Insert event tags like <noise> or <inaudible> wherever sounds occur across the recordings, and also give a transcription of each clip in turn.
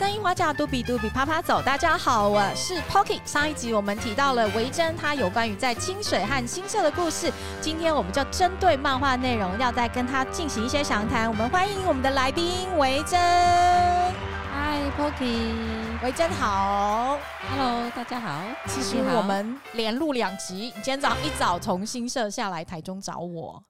声音花架，嘟比嘟比啪啪走。大家好，我是 Pocky。上一集我们提到了维珍，他有关于在清水和新社的故事。今天我们就针对漫画内容，要再跟他进行一些详谈。我们欢迎我们的来宾维珍。嗨，Pocky，维珍好。Hello，大家好。其实我们连录两集，你今天早上一早从新社下来台中找我。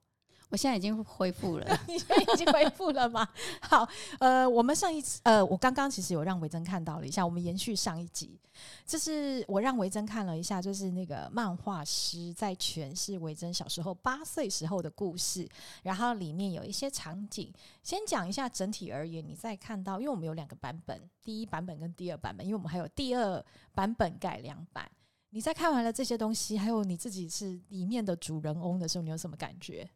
我现在已经恢复了，<laughs> 你现在已经恢复了吗？<laughs> 好，呃，我们上一次，呃，我刚刚其实有让维珍看到了一下，我们延续上一集，就是我让维珍看了一下，就是那个漫画师在诠释维珍小时候八岁时候的故事，然后里面有一些场景。先讲一下整体而言，你再看到，因为我们有两个版本，第一版本跟第二版本，因为我们还有第二版本改良版。你在看完了这些东西，还有你自己是里面的主人翁的时候，你有什么感觉？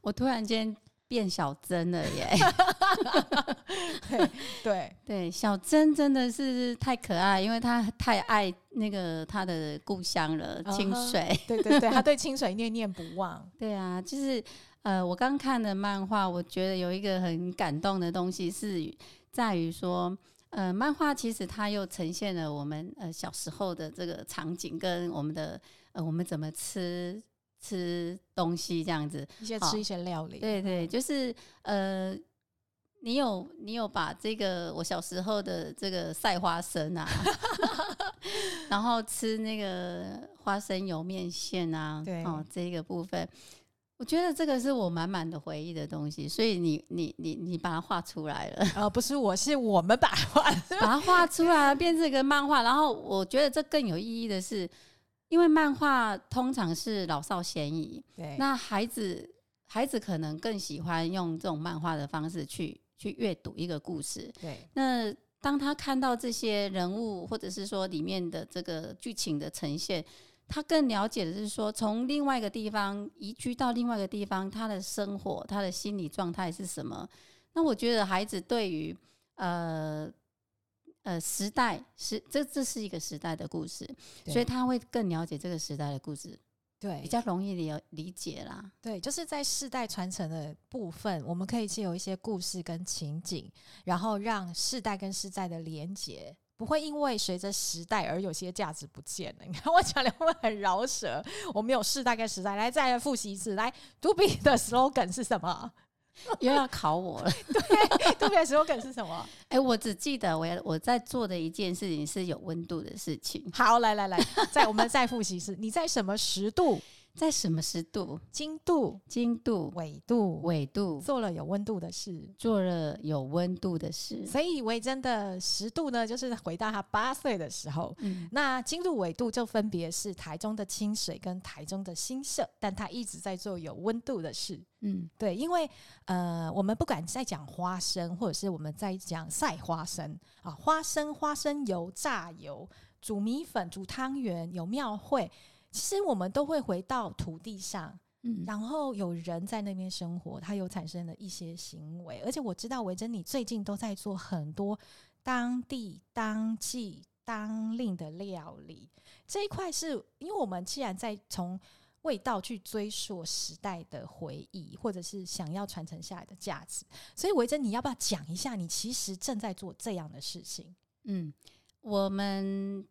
我突然间变小珍了耶！<laughs> 对对 <laughs> 对，小珍真的是太可爱，因为她太爱那个她的故乡了，清水。Uh -huh, 对对对，她对清水念念不忘。<laughs> 对啊，就是呃，我刚看的漫画，我觉得有一个很感动的东西是在于说，呃，漫画其实它又呈现了我们呃小时候的这个场景，跟我们的呃我们怎么吃。吃东西这样子，一些吃一些料理，对对，就是呃，你有你有把这个我小时候的这个晒花生啊，<laughs> <laughs> 然后吃那个花生油面线啊，对。哦，这个部分，我觉得这个是我满满的回忆的东西，所以你你你你把它画出来了，呃，<laughs> 不是我，是我们把它画，把它画出来变成一个漫画，然后我觉得这更有意义的是。因为漫画通常是老少咸宜，对，那孩子孩子可能更喜欢用这种漫画的方式去去阅读一个故事，对。那当他看到这些人物，或者是说里面的这个剧情的呈现，他更了解的是说，从另外一个地方移居到另外一个地方，他的生活，他的心理状态是什么？那我觉得孩子对于呃。呃，时代是这，这是一个时代的故事，所以他会更了解这个时代的故事，对，比较容易理理解啦。对，就是在世代传承的部分，我们可以借由一些故事跟情景，然后让世代跟世代的连接不会因为随着时代而有些价值不见了。<laughs> 你看我讲的会很饶舌，我们有世代跟时代，来再来复习一次，来，Tobi 的 slogan 是什么？<laughs> 又要考我了，<laughs> 对，特别 slogan 是什么？<laughs> 哎、欸，我只记得我我在做的一件事情是有温度的事情。好，来来来，在我们再复习一次，你在什么十度？在什么时度？经度、经度、纬度、纬度，做了有温度的事，做了有温度的事。所以维珍的时度呢，就是回到他八岁的时候。嗯，那经度、纬度就分别是台中的清水跟台中的新社，但他一直在做有温度的事。嗯，对，因为呃，我们不管在讲花生，或者是我们在讲晒花生啊，花生、花生油、榨油、煮米粉、煮汤圆，有庙会。其实我们都会回到土地上，嗯，然后有人在那边生活，他有产生了一些行为，而且我知道维珍你最近都在做很多当地当季当令的料理，这一块是因为我们既然在从味道去追溯时代的回忆，或者是想要传承下来的价值，所以维珍你要不要讲一下你其实正在做这样的事情？嗯，我们。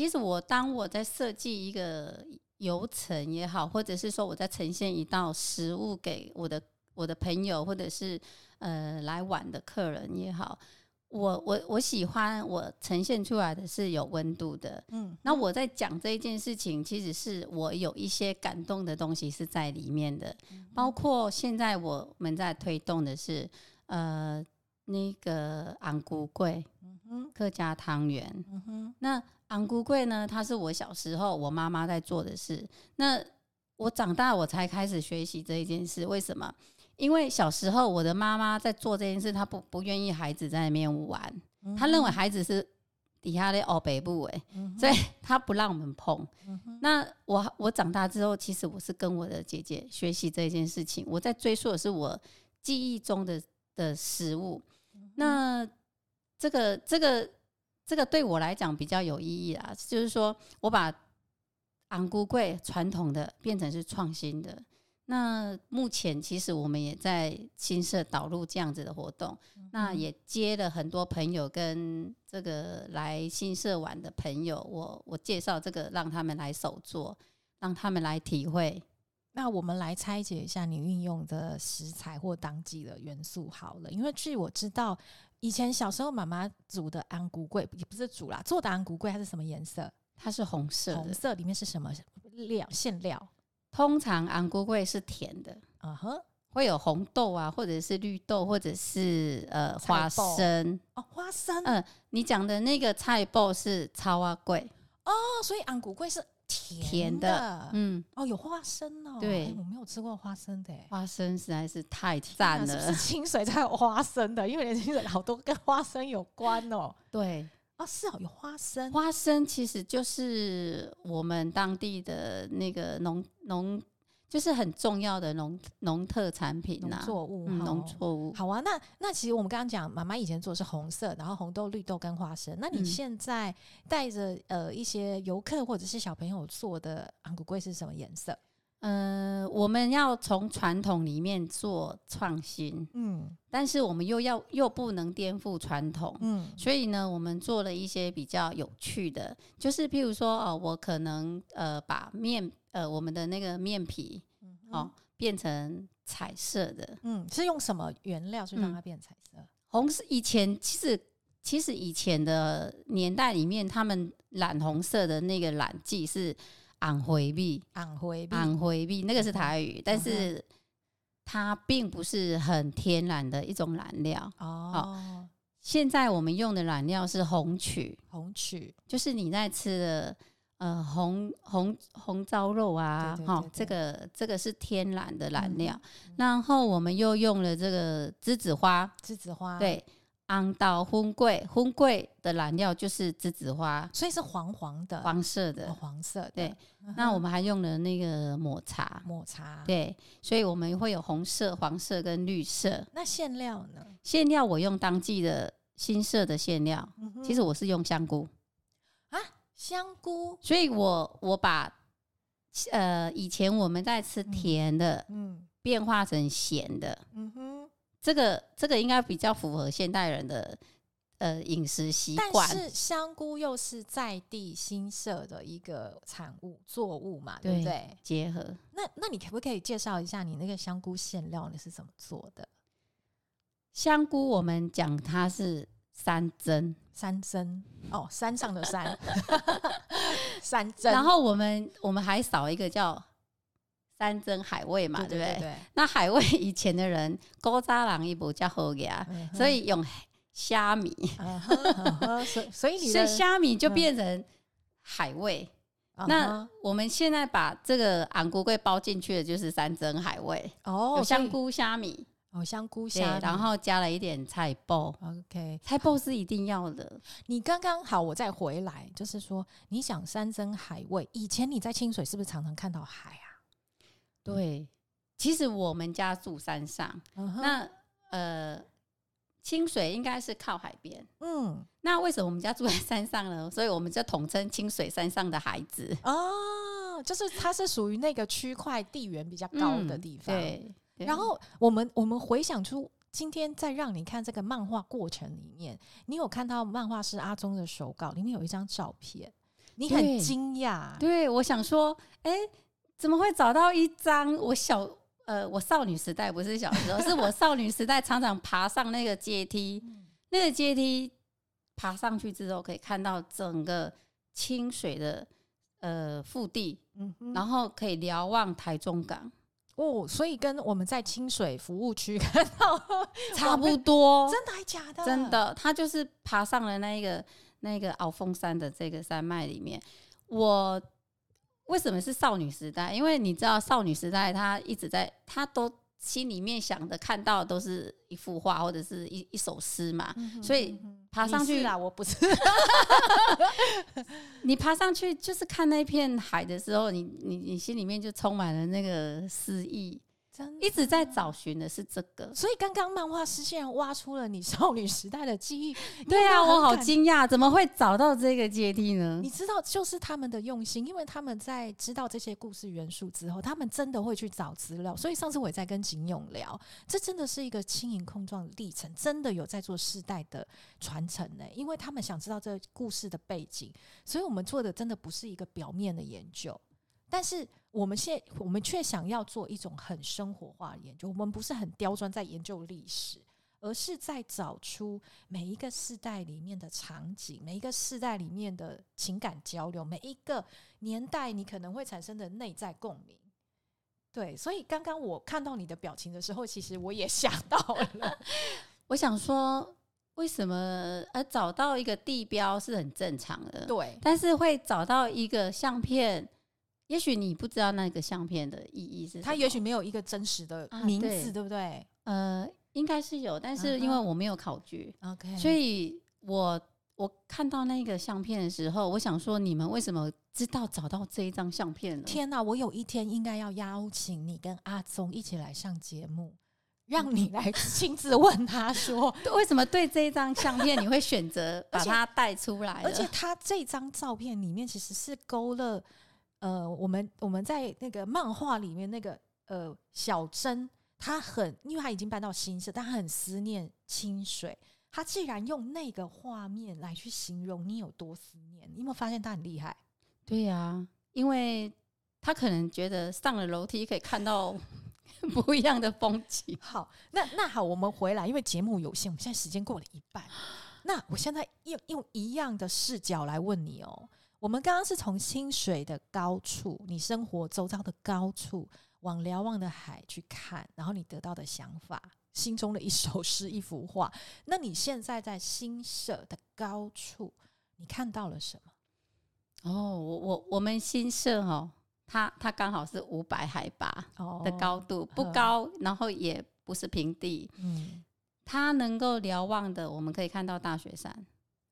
其实我当我在设计一个游程也好，或者是说我在呈现一道食物给我的我的朋友，或者是呃来玩的客人也好，我我我喜欢我呈现出来的是有温度的。嗯，那我在讲这一件事情，其实是我有一些感动的东西是在里面的，包括现在我们在推动的是呃那个昂菇桂，嗯哼，客家汤圆，嗯哼，那。红龟粿呢？它是我小时候我妈妈在做的事。那我长大我才开始学习这一件事。为什么？因为小时候我的妈妈在做这件事，她不不愿意孩子在那边玩，她认为孩子是底下的哦北部哎，所以她不让我们碰。那我我长大之后，其实我是跟我的姐姐学习这件事情。我在追溯的是我记忆中的的食物。那这个这个。这个对我来讲比较有意义啊，就是说我把红龟粿传统的变成是创新的。那目前其实我们也在新社导入这样子的活动，嗯、那也接了很多朋友跟这个来新社玩的朋友，我我介绍这个让他们来手做，让他们来体会。那我们来拆解一下你运用的食材或当季的元素好了，因为据我知道，以前小时候妈妈煮的安菇桂也不是煮啦，做的安菇桂它是什么颜色？它是红色的，红色里面是什么料馅料？通常安菇桂是甜的，嗯哼，会有红豆啊，或者是绿豆，或者是呃花生哦，花生。嗯，你讲的那个菜脯是超啊桂哦，所以安菇桂是甜的，甜的，嗯，哦，有花生哦，对、欸，我没有吃过花生的，花生实在是太赞了，是，是清水才有花生的，因为清水好多跟花生有关哦，对。啊，是哦，有花生。花生其实就是我们当地的那个农农，就是很重要的农农特产品呐，农作物，嗯，农作物。好啊，那那其实我们刚刚讲，妈妈以前做的是红色，然后红豆、绿豆跟花生。那你现在带着呃一些游客或者是小朋友做的昂古贵是什么颜色？呃，我们要从传统里面做创新，嗯，但是我们又要又不能颠覆传统，嗯，所以呢，我们做了一些比较有趣的，就是譬如说，哦，我可能呃把面呃我们的那个面皮，嗯、哦变成彩色的，嗯，是用什么原料去让它变彩色？嗯、红是以前其实其实以前的年代里面，他们染红色的那个染剂是。红花米，红花米，红花米，那个是台语，但是它并不是很天然的一种染料哦，哦。现在我们用的染料是红曲，红曲就是你在吃的呃红红红烧肉啊，哈，这个这个是天然的染料。嗯、然后我们又用了这个栀子花，栀子花，对。红豆粉粿，粉粿的染料就是栀子花，所以是黄黄的、黄色的、哦、黄色的。对，那我们还用了那个抹茶，<laughs> 抹茶。对，所以我们会有红色、黄色跟绿色。那馅料呢？馅料我用当季的新色的馅料、嗯，其实我是用香菇啊，香菇。所以我我把呃以前我们在吃甜的，嗯，变化成咸的，嗯哼。这个这个应该比较符合现代人的呃饮食习惯，但是香菇又是在地新设的一个产物作物嘛，对，对不对？结合。那那你可不可以介绍一下你那个香菇馅料你是怎么做的？香菇我们讲它是山珍，山珍哦，山上的山，<laughs> 山珍。然后我们我们还少一个叫。山珍海味嘛，对不对，对？那海味以前的人，古早人伊无遮好个，所以用虾米，所以所以所以虾米就变成海味。Uh. 那我们现在把这个昂菇桂包进去的，就是山珍海味哦，香菇虾米哦，香菇虾米，然后加了一点菜脯。OK，菜脯是一定要的。你刚刚好，我再回来，就是说，你想山珍海味，以前你在清水是不是常常看到海啊？对，其实我们家住山上，嗯、那呃，清水应该是靠海边，嗯，那为什么我们家住在山上呢？所以我们就统称清水山上的孩子哦，就是它是属于那个区块地缘比较高的地方。嗯、对，然后我们我们回想出今天再让你看这个漫画过程里面，你有看到漫画师阿忠的手稿里面有一张照片，你很惊讶，对，我想说，哎。怎么会找到一张我小呃，我少女时代不是小时候，<laughs> 是我少女时代常常爬上那个阶梯，那个阶梯爬上去之后可以看到整个清水的呃腹地，嗯，然后可以瞭望台中港哦，所以跟我们在清水服务区 <laughs> 看到 <laughs> 差不多，真的还假的？真的，他就是爬上了那一个那个鳌峰山的这个山脉里面，我。为什么是少女时代？因为你知道，少女时代她一直在，她都心里面想的、看到的都是一幅画或者是一一首诗嘛、嗯。所以爬上去啦，我不是。<laughs> 你爬上去就是看那片海的时候，你你你心里面就充满了那个诗意。一直在找寻的是这个。所以刚刚漫画师竟然挖出了你少女时代的记忆。<laughs> 对啊，我好惊讶，怎么会找到这个阶梯呢？你知道，就是他们的用心，因为他们在知道这些故事元素之后，他们真的会去找资料。所以上次我也在跟锦勇聊，这真的是一个轻盈碰撞的历程，真的有在做世代的传承呢。因为他们想知道这个故事的背景，所以我们做的真的不是一个表面的研究。但是我们现我们却想要做一种很生活化的研究，我们不是很刁钻在研究历史，而是在找出每一个世代里面的场景，每一个世代里面的情感交流，每一个年代你可能会产生的内在共鸣。对，所以刚刚我看到你的表情的时候，其实我也想到了，<laughs> 我想说，为什么呃找到一个地标是很正常的，对，但是会找到一个相片。也许你不知道那个相片的意义是什么，它也许没有一个真实的名字，啊、对，对不对？呃，应该是有，但是因为我没有考据，OK，、uh. 所以我我看到那个相片的时候，我想说，你们为什么知道找到这一张相片呢？天哪！我有一天应该要邀请你跟阿宗一起来上节目，让你 <laughs> 来亲自问他说，<laughs> 为什么对这一张相片你会选择把它带出来而？而且他这张照片里面其实是勾勒。呃，我们我们在那个漫画里面，那个呃小珍，她很，因为她已经搬到新社，但她很思念清水。她既然用那个画面来去形容你有多思念，你有没有发现她很厉害？对呀、啊，因为她可能觉得上了楼梯可以看到 <laughs> 不一样的风景。好，那那好，我们回来，因为节目有限，我们现在时间过了一半。那我现在用用一样的视角来问你哦。我们刚刚是从清水的高处，你生活周遭的高处，往瞭望的海去看，然后你得到的想法，心中的一首诗、一幅画。那你现在在新社的高处，你看到了什么？哦，我我我们新社哦，它它刚好是五百海拔的高度，不高，然后也不是平地。嗯，它能够瞭望的，我们可以看到大雪山。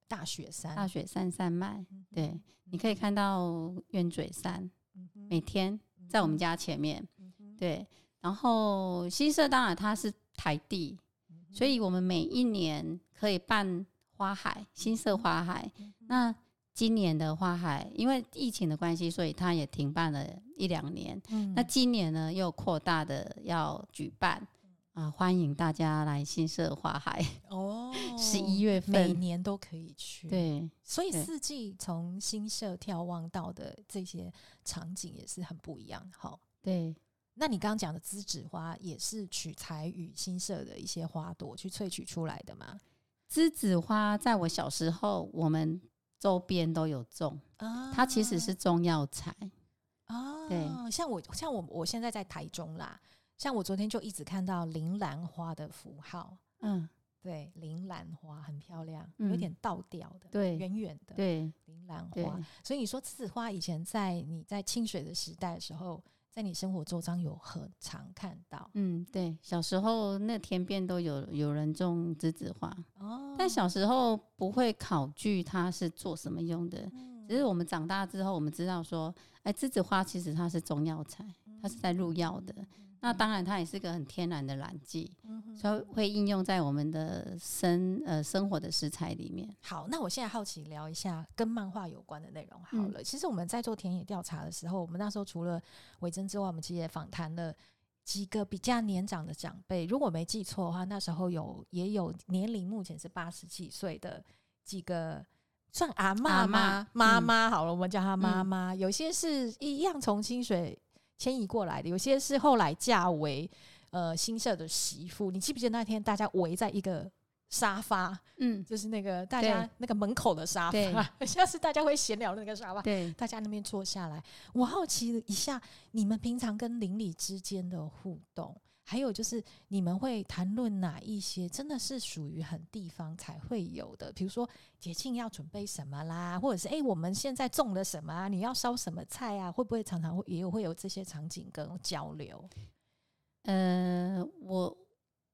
大雪山，大雪山山脉，对，你可以看到鸢嘴山，每天在我们家前面，对。然后新社当然它是台地，所以我们每一年可以办花海，新社花海。那今年的花海因为疫情的关系，所以它也停办了一两年。那今年呢又扩大的要举办。啊，欢迎大家来新社花海 <laughs> 哦！十一月份每年都可以去，对，所以四季从新社眺望到的这些场景也是很不一样。好，对，那你刚刚讲的栀子花也是取材于新社的一些花朵去萃取出来的吗？栀子花在我小时候，我们周边都有种啊，它其实是中药材啊。对，像我像我我现在在台中啦。像我昨天就一直看到铃兰花的符号，嗯，对，铃兰花很漂亮，有点倒吊的，对，圆圆的，对，铃兰花。所以你说栀子花以前在你在清水的时代的时候，在你生活周遭有很常看到，嗯，对，小时候那田边都有有人种栀子花，哦，但小时候不会考据它是做什么用的，只是我们长大之后，我们知道说，哎，栀子花其实它是中药材，它是在入药的。那当然，它也是个很天然的染剂，所以会应用在我们的生呃生活的食材里面。好，那我现在好奇聊一下跟漫画有关的内容。好了，嗯，其实我们在做田野调查的时候，我们那时候除了伟珍之外，我们其实也访谈了几个比较年长的长辈。如果没记错的话，那时候有也有年龄目前是八十几岁的几个算阿妈吗？妈妈好了，我们叫她妈妈。有些是一样从清水。迁移过来的，有些是后来嫁为呃新社的媳妇。你记不记得那天大家围在一个沙发？嗯，就是那个大家那个门口的沙发，<laughs> 像是大家会闲聊的那个沙发。对，大家那边坐下来。我好奇一下，你们平常跟邻里之间的互动。还有就是，你们会谈论哪一些真的是属于很地方才会有的？比如说节庆要准备什么啦，或者是诶、欸，我们现在种了什么啊？你要烧什么菜啊？会不会常常会也有会有这些场景跟交流？呃，我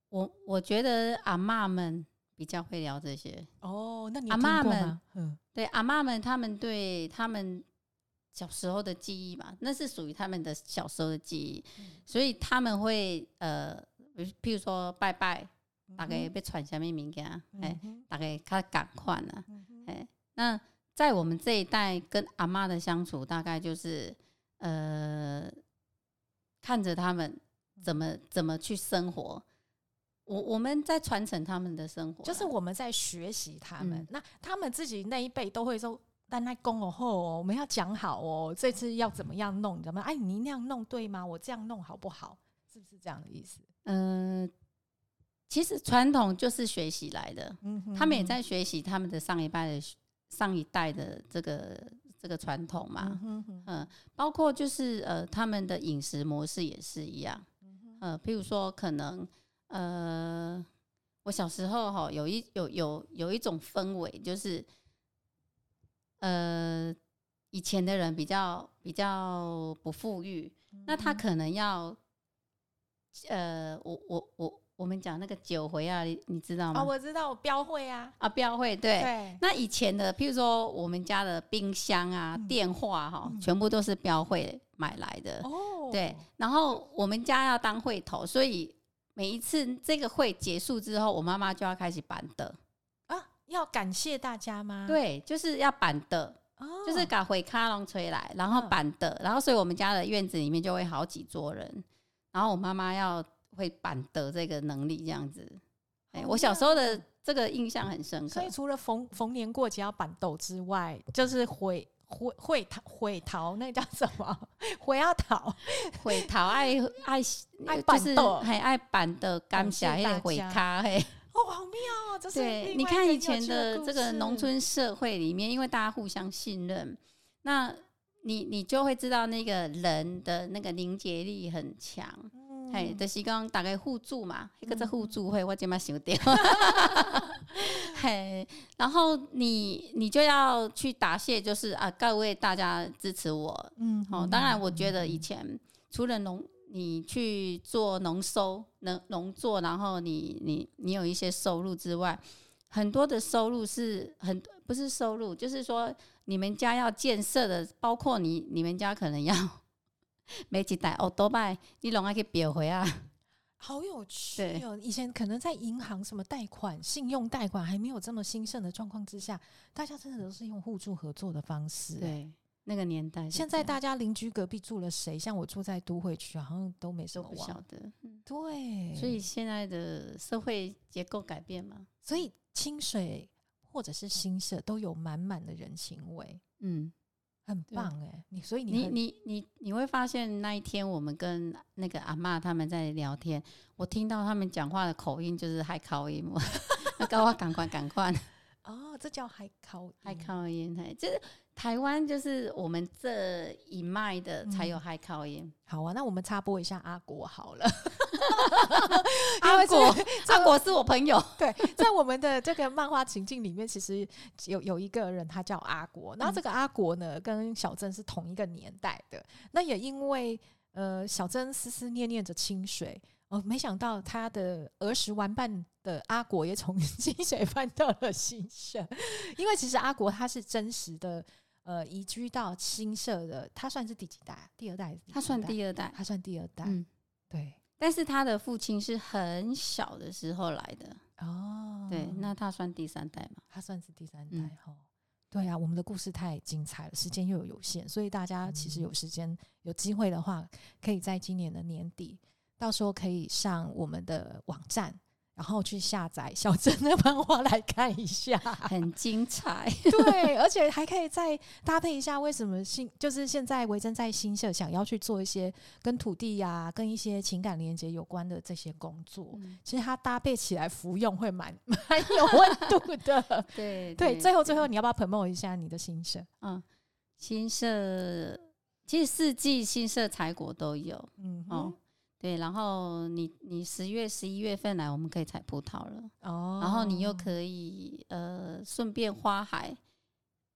我我觉得阿嬷们比较会聊这些。哦，那你阿嬷们，嗯，对阿嬷们，他们对他们小时候的记忆嘛，那是属于他们的小时候的记忆，嗯、所以他们会呃，譬如说拜拜，大概被传下面物件，哎、嗯，大概他赶快了，哎、嗯，那在我们这一代跟阿妈的相处，大概就是呃，看着他们怎么怎么去生活，我我们在传承他们的生活，就是我们在学习他们，嗯、那他们自己那一辈都会说。但那公哦后哦，我们要讲好哦，这次要怎么样弄？怎么？哎，你那样弄对吗？我这样弄好不好？是不是这样的意思？嗯、呃，其实传统就是学习来的，嗯他们也在学习他们的上一代的上一代的这个这个传统嘛，嗯嗯，包括就是呃他们的饮食模式也是一样，呃，譬如说可能呃我小时候哈有一有有有一种氛围就是。呃，以前的人比较比较不富裕，嗯、那他可能要，呃，我我我我们讲那个酒回啊，你，你知道吗？哦，我知道我标会啊，啊标会对。对那以前的，譬如说我们家的冰箱啊、嗯、电话哈、全部都是标会买来的。哦。对，然后我们家要当会头，所以每一次这个会结束之后，我妈妈就要开始办的。要感谢大家吗？对，就是要板的，哦、就是搞回卡龙吹来，然后板的，嗯、然后所以我们家的院子里面就会好几桌人，然后我妈妈要会板的这个能力这样子。哎、哦，我小时候的这个印象很深刻。所以除了逢逢年过节要板豆之外，就是回回会讨会讨那叫什么？<laughs> 回要讨会讨爱爱 <laughs> 爱板豆，还爱板的感谢那个回卡嘿。哦，好妙哦！这是对，你看以前的这个农村社会里面，因为大家互相信任，那你你就会知道那个人的那个凝结力很强。哎、嗯，就是讲大家互助嘛，一个在互助会，我今嘛想掉。<laughs> <laughs> 嘿，然后你你就要去答谢，就是啊，各位大家支持我。嗯，好，当然我觉得以前除了农。你去做农收、农农作，然后你你你有一些收入之外，很多的收入是很不是收入，就是说你们家要建设的，包括你你们家可能要 <laughs> 每几代哦，多拜你拢爱去表回啊，好有趣哦！对以前可能在银行什么贷款、信用贷款还没有这么兴盛的状况之下，大家真的都是用互助合作的方式，对。那个年代，现在大家邻居隔壁住了谁？像我住在都会区，好像都没什么不晓得。对，所以现在的社会结构改变嘛，所以清水或者是新社都有满满的人情味。嗯，很棒哎！你所以你你你你会发现那一天我们跟那个阿嬷他们在聊天，我听到他们讲话的口音就是海口音，<laughs> 那告我赶快赶快 <laughs> 哦，这叫海口海口音，嘿，就是。台湾就是我们这一脉的才有海口音。好啊，那我们插播一下阿国好了。<laughs> 阿国，阿国是我朋友。<laughs> 对，在我们的这个漫画情境里面，其实有有一个人，他叫阿国。然后这个阿国呢，跟小珍是同一个年代的。那也因为呃，小珍思思念念着清水。哦，没想到他的儿时玩伴的阿国也从清水搬到了新社。因为其实阿国他是真实的。呃，移居到新社的，他算是第几代？第二代？他算第二代，他算第二代。嗯，对。但是他的父亲是很小的时候来的哦。对，那他算第三代嘛？他算是第三代哈。嗯、对啊，我们的故事太精彩了，时间又有有限，所以大家其实有时间、有机会的话，可以在今年的年底，到时候可以上我们的网站。然后去下载小珍的漫画来看一下，很精彩。<laughs> 对，而且还可以再搭配一下，为什么新就是现在维珍在新社想要去做一些跟土地呀、啊、跟一些情感连接有关的这些工作，嗯、其实它搭配起来服用会蛮 <laughs> 蛮有温度的。<laughs> 对对，最后最后你要不要 promote 一下你的新社？嗯，新社其实四季新社采果都有，嗯哦。对，然后你你十月十一月份来，我们可以采葡萄了哦。然后你又可以呃顺便花海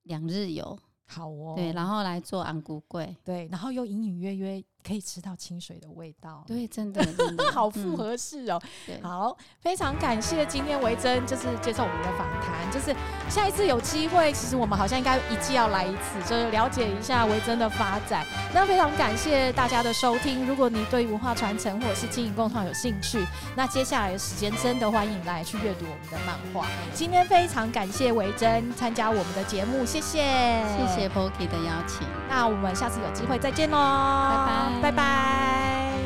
两日游，好哦。对，然后来做安古贵，对，然后又隐隐约约可以吃到清水的味道，对，真的，真的 <laughs> 好复合式哦。对，好，非常感谢今天维珍就是接受我们的访谈，就是下一次有机会，其实我们好像应该一季要来一次，就是了解一下维珍的发展。那非常感谢大家的收听，如果你对文化传承或者是经营共创有兴趣，那接下来的时间真的欢迎来去阅读我们的漫画。<laughs> 今天非常感谢维珍参加我们的节目，谢谢，谢谢 Poki 的邀请。那我们下次有机会再见喽，拜拜。拜拜。